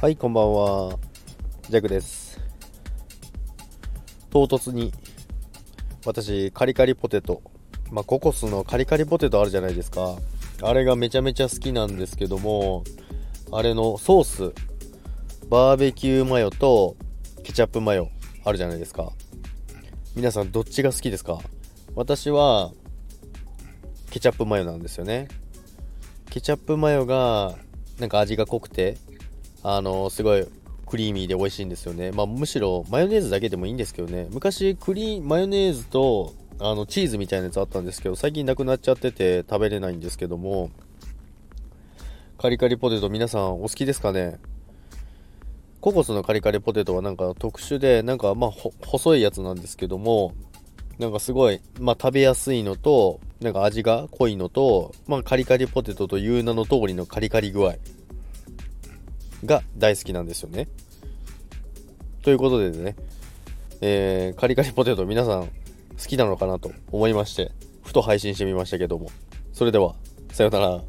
はい、こんばんは。ジャックです。唐突に、私、カリカリポテト、まあ、ココスのカリカリポテトあるじゃないですか。あれがめちゃめちゃ好きなんですけども、あれのソース、バーベキューマヨとケチャップマヨあるじゃないですか。皆さんどっちが好きですか？私は、ケチャップマヨなんですよね。ケチャップマヨが、なんか味が濃くて、あのすごいクリーミーで美味しいんですよね。まあ、むしろマヨネーズだけでもいいんですけどね。昔クリーマヨネーズとあのチーズみたいなやつあったんですけど、最近なくなっちゃってて食べれないんですけども、カリカリポテト皆さんお好きですかね？ココスのカリカリポテトはなんか特殊で、なんかまあ細いやつなんですけども、なんかすごい、まあ食べやすいのと、なんか味が濃いのと、まあカリカリポテトという名の通りのカリカリ具合。が大好きなんですよね。ということでね、えー、カリカリポテト皆さん好きなのかなと思いまして、ふと配信してみましたけども。それでは、さようなら。